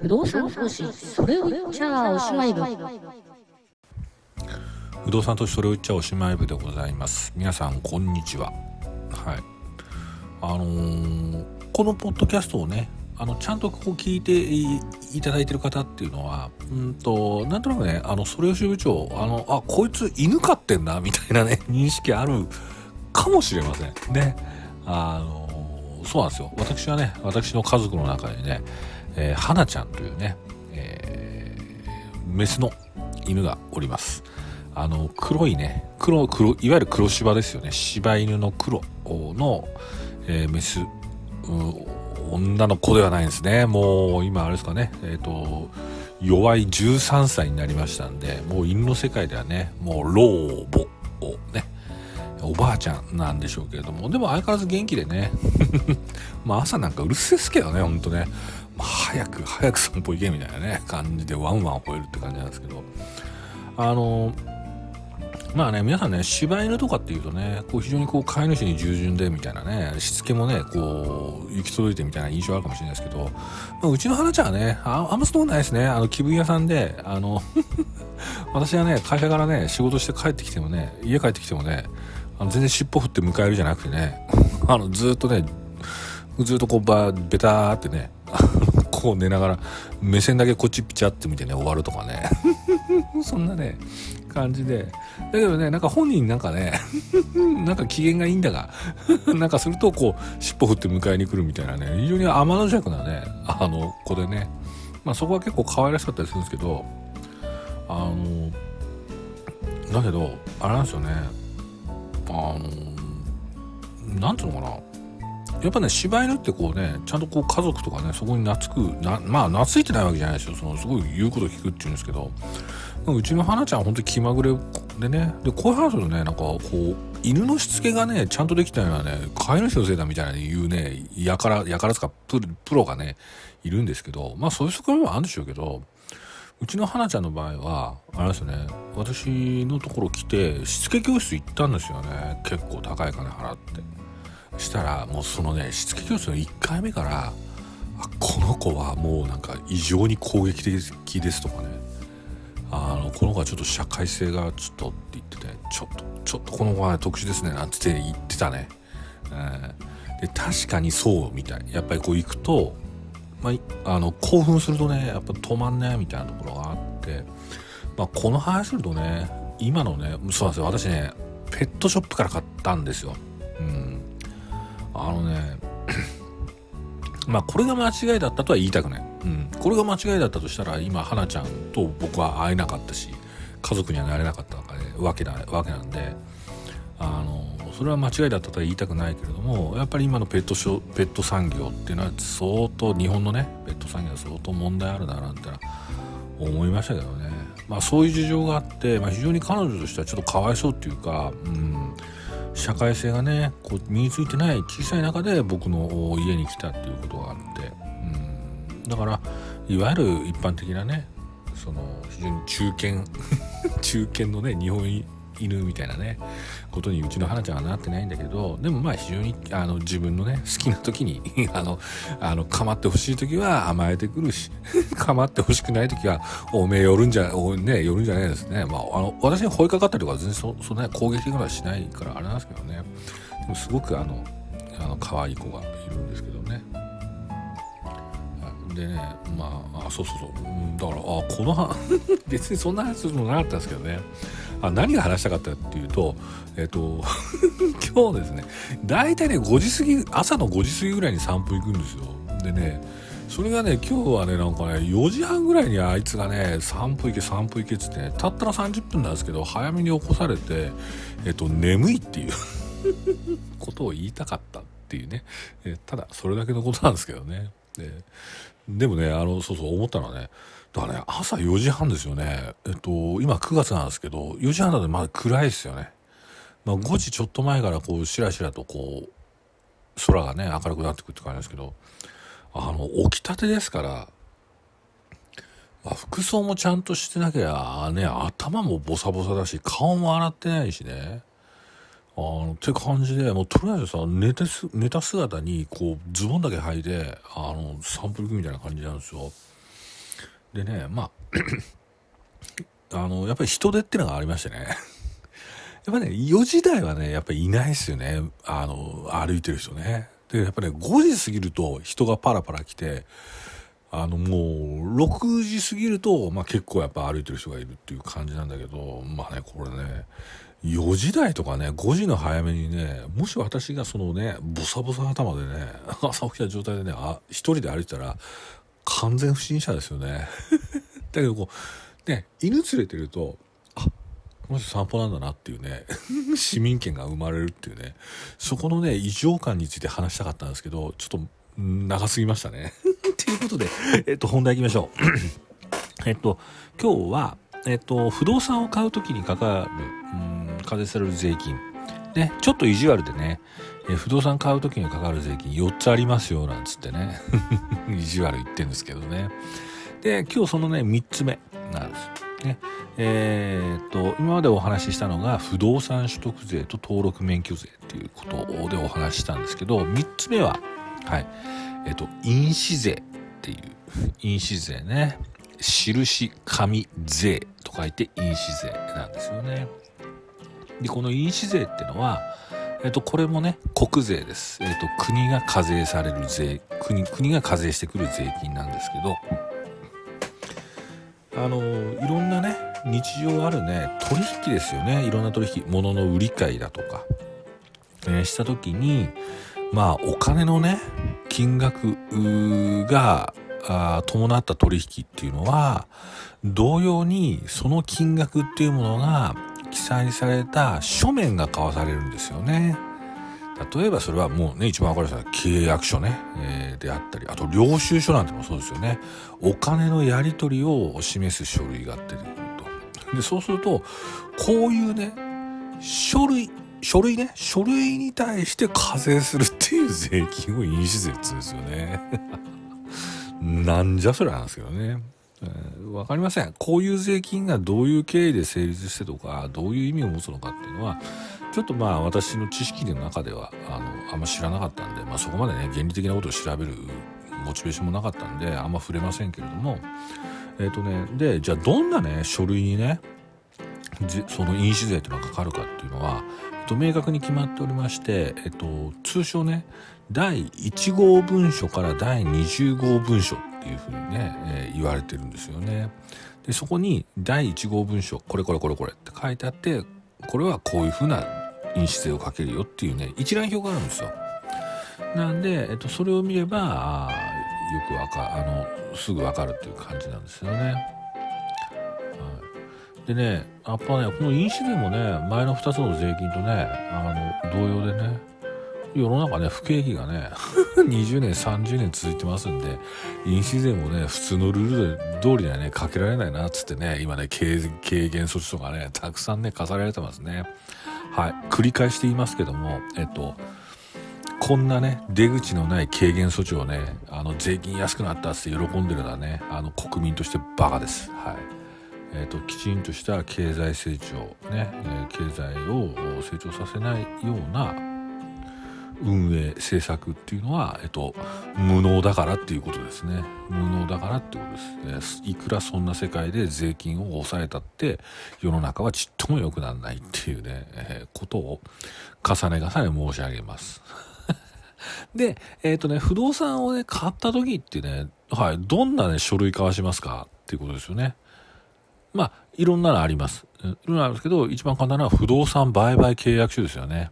不動産投資それを言っちゃおしまい部。不動産投資それを言っちゃおしまい部でございます。皆さんこんにちは。はい。あのーこのポッドキャストをねあのちゃんとここ聞いていただいてる方っていうのはうんとなんとなくねあのそれを支部長あのあこいつ犬飼ってんなみたいなね 認識あるかもしれません。ね。あのそうなんですよ。私はね私の家族の中にね、えー、花ちゃんというね、えー、メスの犬がおります。あの黒いね黒黒いわゆる黒芝ですよね。柴犬の黒の、えー、メス女の子ではないんですね。もう今あれですかね。えっ、ー、と弱い13歳になりましたんでもう犬の世界ではねもう老母をねおばあちゃんなんでしょうけれども。でも相変わらず元気でね。まあ朝なんかうるせえですけどねほんとね、早く 早く散歩行けみたいなね感じでワンワン吠えるって感じなんですけど。あのまあね皆さんね柴犬とかっていうとねこう非常にこう飼い主に従順でみたいなねしつけもねこう行き届いてみたいな印象あるかもしれないですけど、まあ、うちの花ちゃんはねああんまそうないですね。あの気分屋さんであの 私はね会社からね仕事して帰ってきてもね家帰ってきてもねあの全然尻尾振って迎えるじゃなくてね あのずっとねずっとこうばベターってねこう寝ながら目線だけこっちピチャって見てね終わるとかね。そんなね感じで。だけどねなんか本人なんかね なんか機嫌がいいんだが なんかするとこう尻尾振って迎えに来るみたいなね非常に天の弱なねあの子でね。まあそこは結構可愛らしかったりするんですけどあのだけどあれなんですよね。あのなんていうのかな。やっぱね柴犬ってこうねちゃんとこう家族とかねそこに懐くなまあ懐いてないわけじゃないですよ。そのすごい言うこと聞くっていうんですけど。うちの花ちゃん本当に気まぐれでね。でこういう話するとねなんかこう犬のしつけがねちゃんとできたのはね飼い主のせいだみたいな言うねやからやからつかププロがねいるんですけど。まあそういう側面もあるんでしょうけどうちの花ちゃんの場合はあれですね私のところ来てしつけ教室行ったんですよね。結構高い金払って。したらもうそのねしつけ教室の1回目からこの子はもうなんか異常に攻撃的ですとかね。あのこの子はちょっと社会性がちょっとって言っててちょっとちょっとこの子は特殊ですねなんて言ってたね、えー、で確かにそうみたい。やっぱりこう行くと、まあ、あの興奮するとねやっぱ止まんねみたいなところがあって、まあ、この話するとね今のねそうなんですよ。私ねペットショップから買ったんですよ。あのねまあこれが間違いだったとは言いたくない。うん、これが間違いだったとしたら今花ちゃんと僕は会えなかったし家族にはなれなかったわけだわけなんであのそれは間違いだったとは言いたくないけれどもやっぱり今のペットショペット産業っていうのは相当日本のねペット産業は相当問題あるななんて思いましたけどね。まあそういう事情があって、まあ、非常に彼女としてはちょっとかわいそうっていうか、うん、社会性がねこう身についてない小さい中で僕の家に来たっていうことがあってだからいわゆる一般的なねその非常に中堅 中堅のね日本犬みたいなねことにうちの花ちゃんはなってないんだけどでもまあ非常にあの自分のね 好きな時に あのあの構ってほしい時は甘えてくるし 構ってほしくない時はおめえ寄るんじゃおね寄るんじゃないですね。まああの私に吠えかかったりとか全然そんな攻撃的なはしないからあれなんですけどね。でもすごくあのあの可愛い子がいるんですけど。でねまああそうそうそう、だからあこの 別にそんな話するのなかったんですけどね。あ何が話したかったっていうとえっ、と 今日ですね大体ね5時過ぎ朝の5時過ぎぐらいに散歩行くんですよ。でねそれがね今日はねなんかね4時半ぐらいにあいつがね散歩行け散歩行けっつってねたったの30分なんですけど早めに起こされてえっ、と眠いっていうことを言いたかったっていうね、えただそれだけのことなんですけどね。ででもねあのそうそう思ったのはねだからね朝4時半ですよね。えっと今9月なんですけど4時半だとまだ暗いですよね、まあ、5時ちょっと前からこうしらしらとこう空がね明るくなってくるって感じですけどあの起きたてですから、まあ、服装もちゃんとしてなきゃね頭もボサボサだし顔も洗ってないしね。あのって感じでもうとりあえずさ寝てす寝た姿にこうズボンだけ履いてあの散歩行くみたいな感じなんですよ。でねまああのやっぱり人手っていうのがありましてね。やっぱね4時台はねやっぱりいないですよね。あの歩いてる人ね。でやっぱね5時過ぎると人がパラパラ来てあのもう6時過ぎると、まあ、結構やっぱ歩いてる人がいるっていう感じなんだけどまあねこれね4時台とかね5時の早めにねもし私がそのねボサボサ頭でね 朝起きた状態でねあ一人で歩いてたら完全不審者ですよね だけどこうね犬連れてるとあこの人散歩なんだなっていうね 市民権が生まれるっていうねそこのね異常感について話したかったんですけどちょっと長すぎましたね。ということで、えっと、本題行きましょう。えっと、今日は、えっと、不動産を買う時にかかる、うん、課税される税金。ね、ちょっと意地悪でね、え不動産買う時にかかる税金4つありますよ、なんつってね。意地悪言ってんですけどね。で、今日そのね、3つ目なんです。ね。えー、っと、今までお話ししたのが、不動産取得税と登録免許税っていうことでお話ししたんですけど、3つ目は、はい。えっと、印紙税っていう、印紙税ね。印紙税と書いて印紙税なんですよね。で、この印紙税っていうのは、えっと、これもね、国税です。えっと、国が課税される税、国、国が課税してくる税金なんですけど、あの、いろんなね、日常あるね、取引ですよね。いろんな取引、物の売り買いだとか、えー、した時に、まあお金のね金額が伴った取引っていうのは同様にその金額っていうものが記載された書面が交わされるんですよね。例えばそれはもうね一番わかるのは契約書ね、えー、であったりあと領収書なんてもそうですよねお金のやり取りを示す書類が出てくるとでそうするとこういうね書類書類ね、書類に対して課税するっていう税金を印紙税っつうんですよね。なんじゃそりゃなんですけどね。わ、えー、かりません。こういう税金がどういう経緯で成立してとか、どういう意味を持つのかっていうのは、ちょっとまあ私の知識の中では、あの、あんま知らなかったんで、まあそこまでね、原理的なことを調べるモチベーションもなかったんで、あんま触れませんけれども、えっ、ー、とね、で、じゃあどんなね、書類にね、その印紙税っていうのがかかるかっていうのは、と、明確に決まっておりまして、えっと、通称ね第1号文書から第20号文書っていうふうにね、えー、言われてるんですよね。でそこに第1号文書これこれこれこれって書いてあってこれはこういうふうな印紙税をかけるよっていうね一覧表があるんですよ。なんで、えっと、それを見ればよくわかあのすぐわかるっていう感じなんですよね。でね、やっぱね、この飲酒税もね、前の2つの税金とね、あの、同様でね、世の中ね、不景気がね、20年、30年続いてますんで、飲酒税もね、普通のルール通りにはね、かけられないな、っつってね、今ね、軽減措置とかね、たくさんね、課されてますね。はい。繰り返して言いますけども、えっと、こんなね、出口のない軽減措置をね、あの、税金安くなったって喜んでるのはね、あの、国民としてバカです。はい。えーと、きちんとした経済成長ね、え、経済を成長させないような運営政策っていうのは、えっと、無能だからっていうことですね。無能だからってことです、えー、いくらそんな世界で税金を抑えたって世の中はちっとも良くならないっていうね、えー、ことを重ね重ね申し上げます。でえっ、ー、とね不動産をね買った時ってねはいどんなね書類交わしますかっていうことですよね。まあ、いろんなのあります。いろんなのあるんですけど、一番簡単なのは不動産売買契約書ですよね。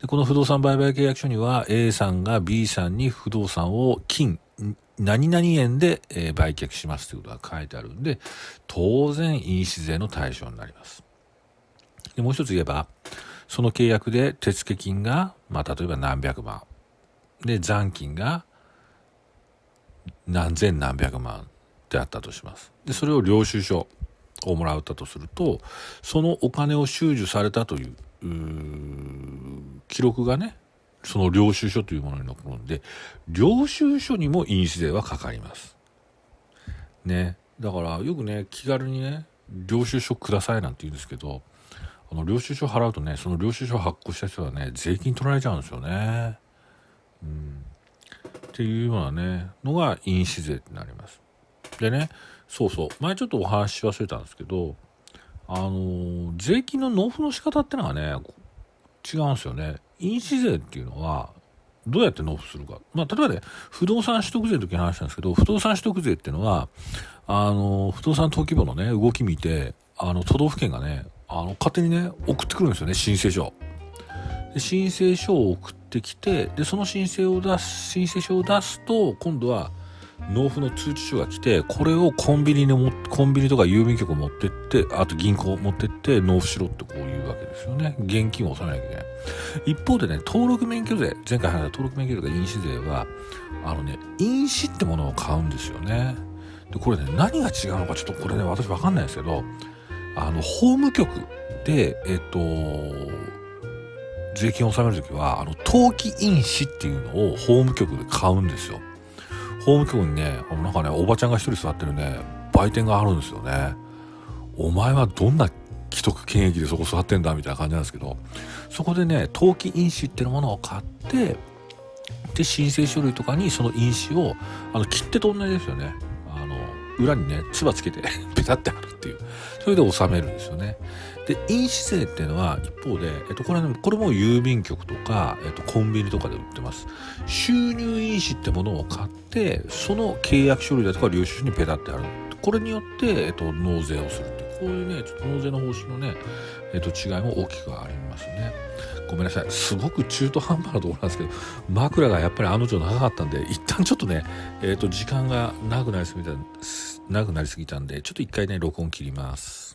で、この不動産売買契約書には A さんが B さんに不動産を金、何々円で、売却しますということが書いてあるんで、当然印紙税の対象になります。で、もう一つ言えば、その契約で手付金が、まあ、例えば何百万。で、残金が何千何百万であったとします。で、それを領収書。をもらったとするとそのお金を収受されたという記録がねその領収書というものに残るんで領収書にも印紙税はかかります。ねだからよくね気軽にね領収書くださいなんて言うんですけどあの領収書払うとねその領収書発行した人はね税金取られちゃうんですよね。うん、っていうようなねのが印紙税ってなります。でねそうそう前ちょっとお話し忘れたんですけどあの税金の納付の仕方ってのがね違うんですよね印紙税っていうのはどうやって納付するか。まあ、例えばね、不動産取得税の時に話したんですけど、不動産取得税っていうのは、あの、不動産登記簿のね、動き見て、あの、都道府県がね、あの、勝手にね、送ってくるんですよね、申請書。で申請書を送ってきて、で、その申請を出す、申請書を出すと、今度は、納付の通知書が来て、これをコンビニにも、コンビニとか郵便局持ってって、あと銀行持ってって納付しろってこういうわけですよね。現金を納めなきゃいけない。一方でね、登録免許税、前回話した登録免許税とか印紙税は、あのね、印紙ってものを買うんですよね。で、これね、何が違うのかちょっとこれね、私わかんないですけど、あの、法務局で、えっと、税金を納めるときは、あの、登記印紙っていうのを法務局で買うんですよ。法務局にね、なんかね、おばちゃんが一人座ってるね、売店があるんですよね。お前はどんな既得権益でそこ座ってんだみたいな感じなんですけど、そこでね、登記印紙っていうものを買って、で、申請書類とかにその印紙を、あの、切手と同じですよね。あの、裏にね、唾つけて ペタって貼るっていう。それで納めるんですよね。で、印紙税っていうのは一方で、えっと、これね、これも郵便局とか、えっと、コンビニとかで売ってます。収入印紙ってものを買って、その契約書類だとか領収書にペタって貼る。これによって、えっと、納税をするって、こういうね、ちょっと納税の方針のね、えっと、違いも大きくありますね。ごめんなさい。すごく中途半端なところなんですけど、枕がやっぱりあの女長かったんで、一旦ちょっとね、えっ、と、時間が長くなりすぎた、長くなりすぎたんで、ちょっと一回ね、録音切ります。